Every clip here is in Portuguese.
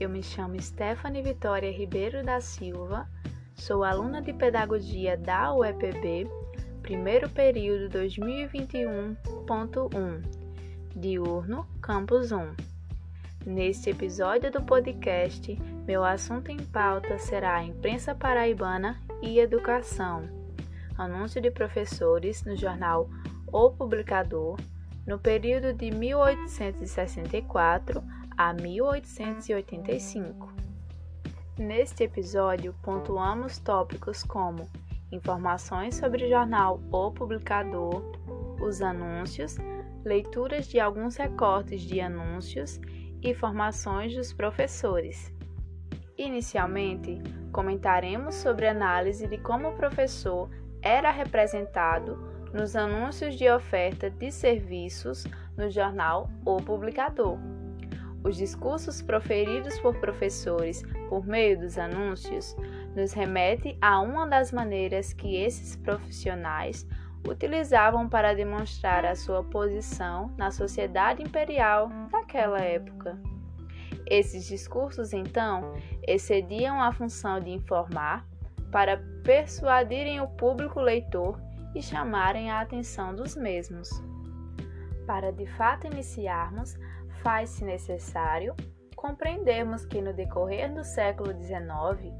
Eu me chamo Stephanie Vitória Ribeiro da Silva, sou aluna de Pedagogia da UEPB, primeiro período 2021.1, diurno, campus 1. Neste episódio do podcast, meu assunto em pauta será a imprensa paraibana e educação. Anúncio de professores no jornal O Publicador, no período de 1864 a 1885. Neste episódio, pontuamos tópicos como informações sobre o jornal O Publicador, os anúncios, leituras de alguns recortes de anúncios e formações dos professores. Inicialmente, comentaremos sobre a análise de como o professor era representado nos anúncios de oferta de serviços no jornal O Publicador. Os discursos proferidos por professores por meio dos anúncios nos remete a uma das maneiras que esses profissionais utilizavam para demonstrar a sua posição na sociedade imperial daquela época. Esses discursos, então, excediam a função de informar para persuadirem o público leitor e chamarem a atenção dos mesmos. Para de fato iniciarmos faz-se necessário compreendermos que no decorrer do século XIX,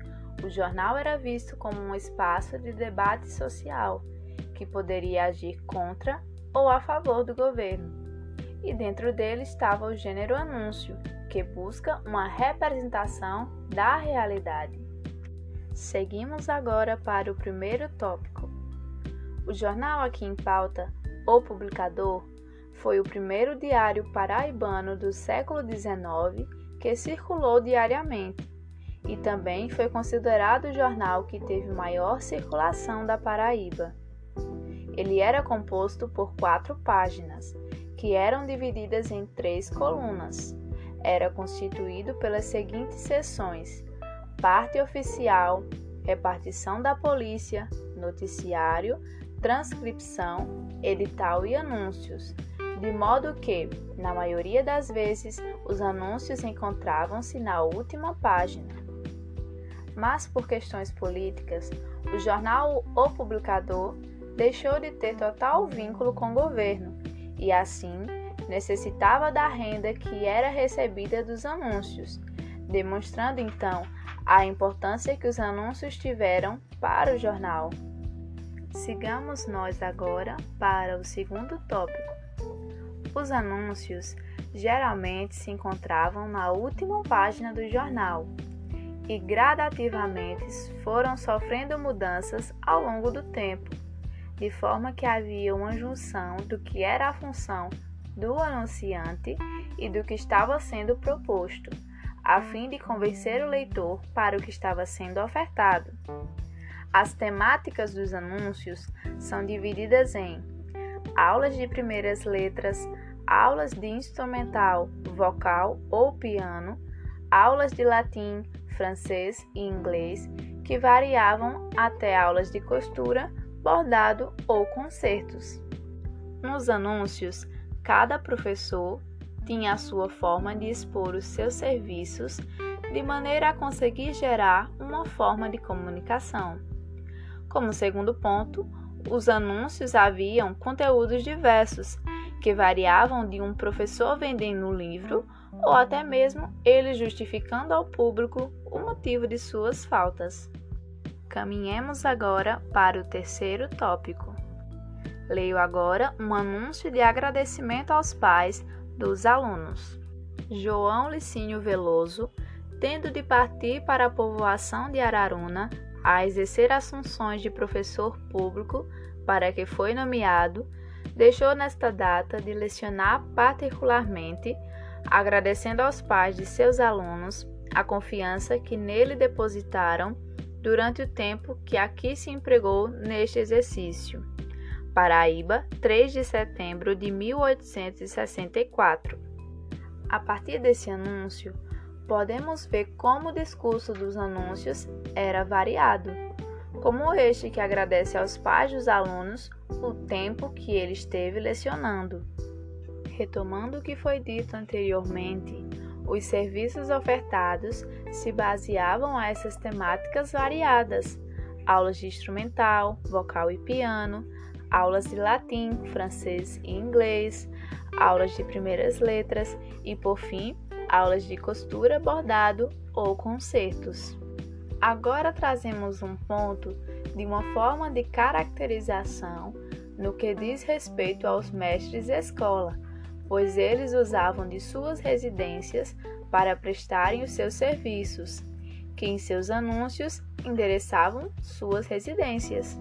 o jornal era visto como um espaço de debate social que poderia agir contra ou a favor do governo. E dentro dele estava o gênero anúncio, que busca uma representação da realidade. Seguimos agora para o primeiro tópico. O jornal aqui em pauta, O Publicador, foi o primeiro diário paraibano do século XIX que circulou diariamente e também foi considerado o jornal que teve maior circulação da Paraíba. Ele era composto por quatro páginas, que eram divididas em três colunas. Era constituído pelas seguintes seções: parte oficial, repartição da polícia, noticiário, transcrição, edital e anúncios de modo que, na maioria das vezes, os anúncios encontravam-se na última página. Mas por questões políticas, o jornal O Publicador deixou de ter total vínculo com o governo e, assim, necessitava da renda que era recebida dos anúncios, demonstrando então a importância que os anúncios tiveram para o jornal. Sigamos nós agora para o segundo tópico os anúncios geralmente se encontravam na última página do jornal e gradativamente foram sofrendo mudanças ao longo do tempo, de forma que havia uma junção do que era a função do anunciante e do que estava sendo proposto, a fim de convencer o leitor para o que estava sendo ofertado. As temáticas dos anúncios são divididas em aulas de primeiras letras, aulas de instrumental, vocal ou piano, aulas de latim, francês e inglês, que variavam até aulas de costura, bordado ou concertos. Nos anúncios, cada professor tinha a sua forma de expor os seus serviços de maneira a conseguir gerar uma forma de comunicação. Como segundo ponto, os anúncios haviam conteúdos diversos, que variavam de um professor vendendo um livro ou até mesmo ele justificando ao público o motivo de suas faltas. Caminhemos agora para o terceiro tópico. Leio agora um anúncio de agradecimento aos pais dos alunos. João Licínio Veloso, tendo de partir para a povoação de Araruna, a exercer as funções de professor público para que foi nomeado, deixou nesta data de lecionar particularmente, agradecendo aos pais de seus alunos a confiança que nele depositaram durante o tempo que aqui se empregou neste exercício. Paraíba, 3 de setembro de 1864. A partir desse anúncio, podemos ver como o discurso dos anúncios era variado, como este que agradece aos pais dos alunos o tempo que ele esteve lecionando. Retomando o que foi dito anteriormente, Os serviços ofertados se baseavam a essas temáticas variadas: aulas de instrumental, vocal e piano, aulas de latim, francês e inglês, aulas de primeiras letras e, por fim, aulas de costura, bordado ou concertos. Agora trazemos um ponto de uma forma de caracterização no que diz respeito aos mestres escola, pois eles usavam de suas residências para prestarem os seus serviços, que em seus anúncios endereçavam suas residências.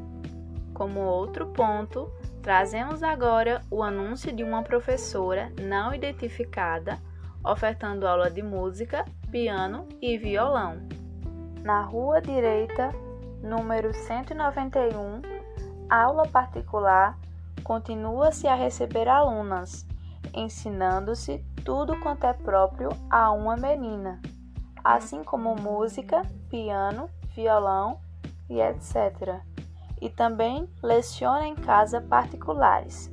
Como outro ponto, trazemos agora o anúncio de uma professora não identificada ofertando aula de música, piano e violão. Na rua direita, número 191, aula particular, continua-se a receber alunas, ensinando-se tudo quanto é próprio a uma menina, assim como música, piano, violão e etc. E também leciona em casa particulares.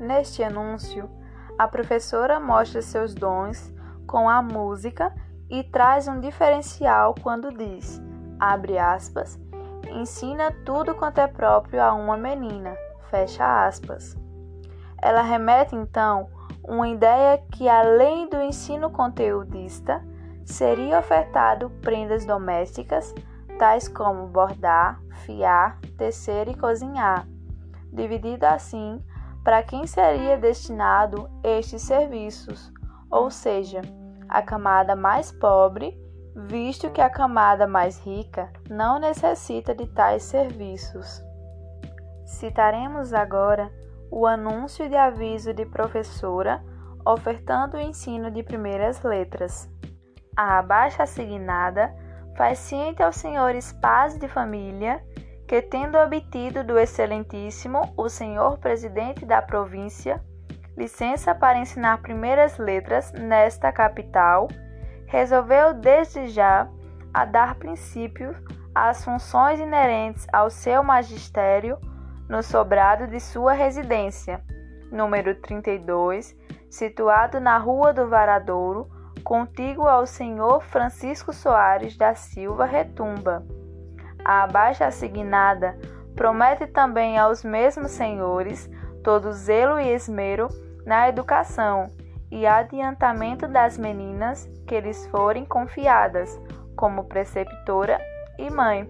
Neste anúncio, a professora mostra seus dons com a música e traz um diferencial quando diz, abre aspas, ensina tudo quanto é próprio a uma menina, fecha aspas. Ela remete então uma ideia que além do ensino conteudista, seria ofertado prendas domésticas, tais como bordar, fiar, tecer e cozinhar, dividido assim para quem seria destinado estes serviços, ou seja, a camada mais pobre, visto que a camada mais rica não necessita de tais serviços. Citaremos agora o anúncio de aviso de professora ofertando o ensino de primeiras letras. A abaixo assignada faz ciente aos senhores pais de família que, tendo obtido do Excelentíssimo o senhor presidente da província licença para ensinar primeiras letras nesta capital, resolveu desde já a dar princípio às funções inerentes ao seu magistério no sobrado de sua residência, número 32, situado na Rua do Varadouro, contíguo ao senhor Francisco Soares da Silva Retumba a abaixo assignada promete também aos mesmos senhores todo zelo e esmero na educação e adiantamento das meninas que lhes forem confiadas, como preceptora e mãe.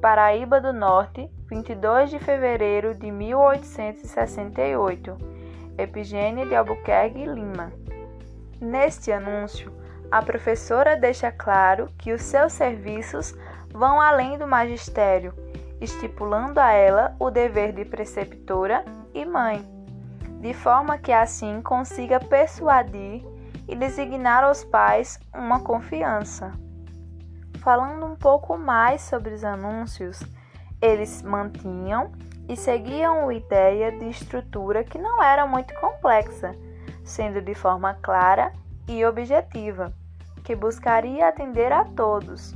Paraíba do Norte, 22 de fevereiro de 1868. Epigênia de Albuquerque Lima. Neste anúncio, a professora deixa claro que os seus serviços vão além do magistério, estipulando a ela o dever de preceptora e mãe, de forma que assim consiga persuadir e designar aos pais uma confiança. Falando um pouco mais sobre os anúncios, eles mantinham e seguiam a ideia de estrutura que não era muito complexa, sendo de forma clara e objetiva, que buscaria atender a todos,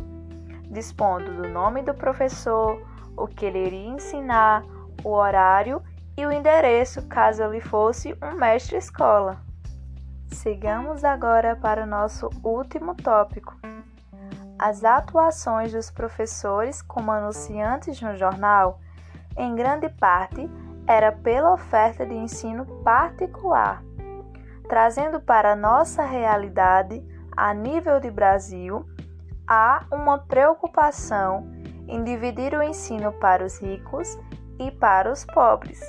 dispondo do nome do professor, o que ele iria ensinar, o horário e o endereço caso ele fosse um mestre-escola. Sigamos agora para o nosso último tópico. As atuações dos professores como anunciantes no jornal, em grande parte, era pela oferta de ensino particular, trazendo para a nossa realidade, a nível de Brasil, há uma preocupação em dividir o ensino para os ricos e para os pobres.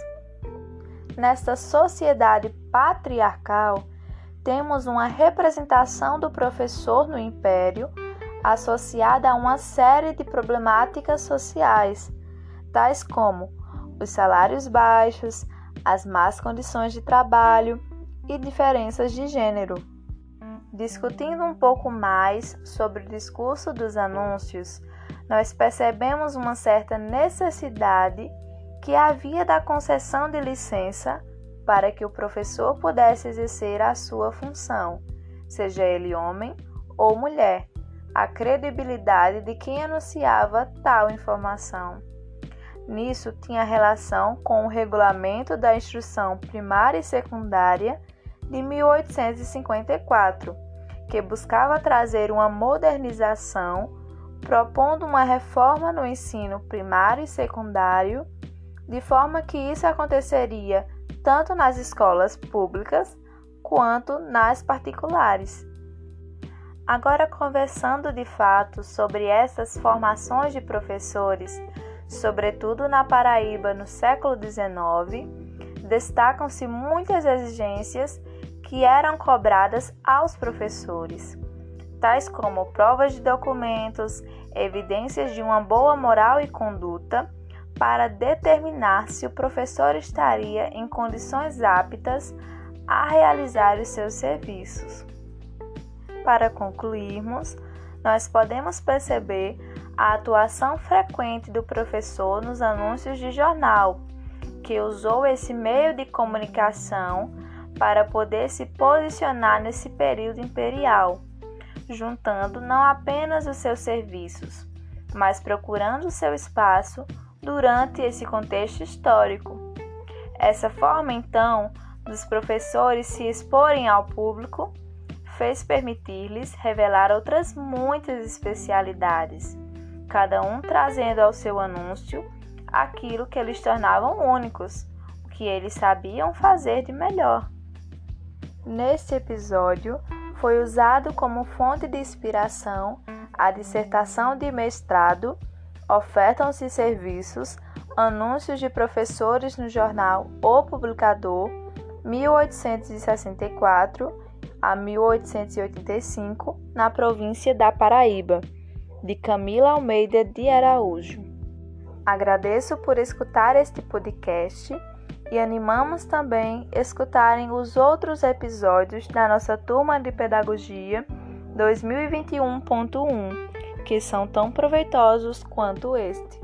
Nesta sociedade patriarcal, temos uma representação do professor no império associada a uma série de problemáticas sociais, tais como os salários baixos, as más condições de trabalho e diferenças de gênero. Discutindo um pouco mais sobre o discurso dos anúncios, nós percebemos uma certa necessidade que havia da concessão de licença para que o professor pudesse exercer a sua função, seja ele homem ou mulher, a credibilidade de quem anunciava tal informação. Nisso tinha relação com o regulamento da instrução primária e secundária de 1854, que buscava trazer uma modernização, propondo uma reforma no ensino primário e secundário, de forma que isso aconteceria tanto nas escolas públicas quanto nas particulares. Agora, conversando de fato sobre essas formações de professores, sobretudo na Paraíba no século XIX, destacam-se muitas exigências que eram cobradas aos professores, tais como provas de documentos, evidências de uma boa moral e conduta, para determinar se o professor estaria em condições aptas a realizar os seus serviços. Para concluirmos, nós podemos perceber a atuação frequente do professor nos anúncios de jornal, que usou esse meio de comunicação para poder se posicionar nesse período imperial, juntando não apenas os seus serviços, mas procurando seu espaço durante esse contexto histórico. Essa forma, então, dos professores se exporem ao público fez permitir-lhes revelar outras muitas especialidades, cada um trazendo ao seu anúncio aquilo que eles tornavam únicos, o que eles sabiam fazer de melhor. Neste episódio, foi usado como fonte de inspiração a dissertação de mestrado Ofertam-se serviços, anúncios de professores no jornal O Publicador, 1864 a 1885, na província da Paraíba, de Camila Almeida de Araújo. Agradeço por escutar este podcast e animamos também escutarem os outros episódios da nossa turma de pedagogia 2021.1, que são tão proveitosos quanto este.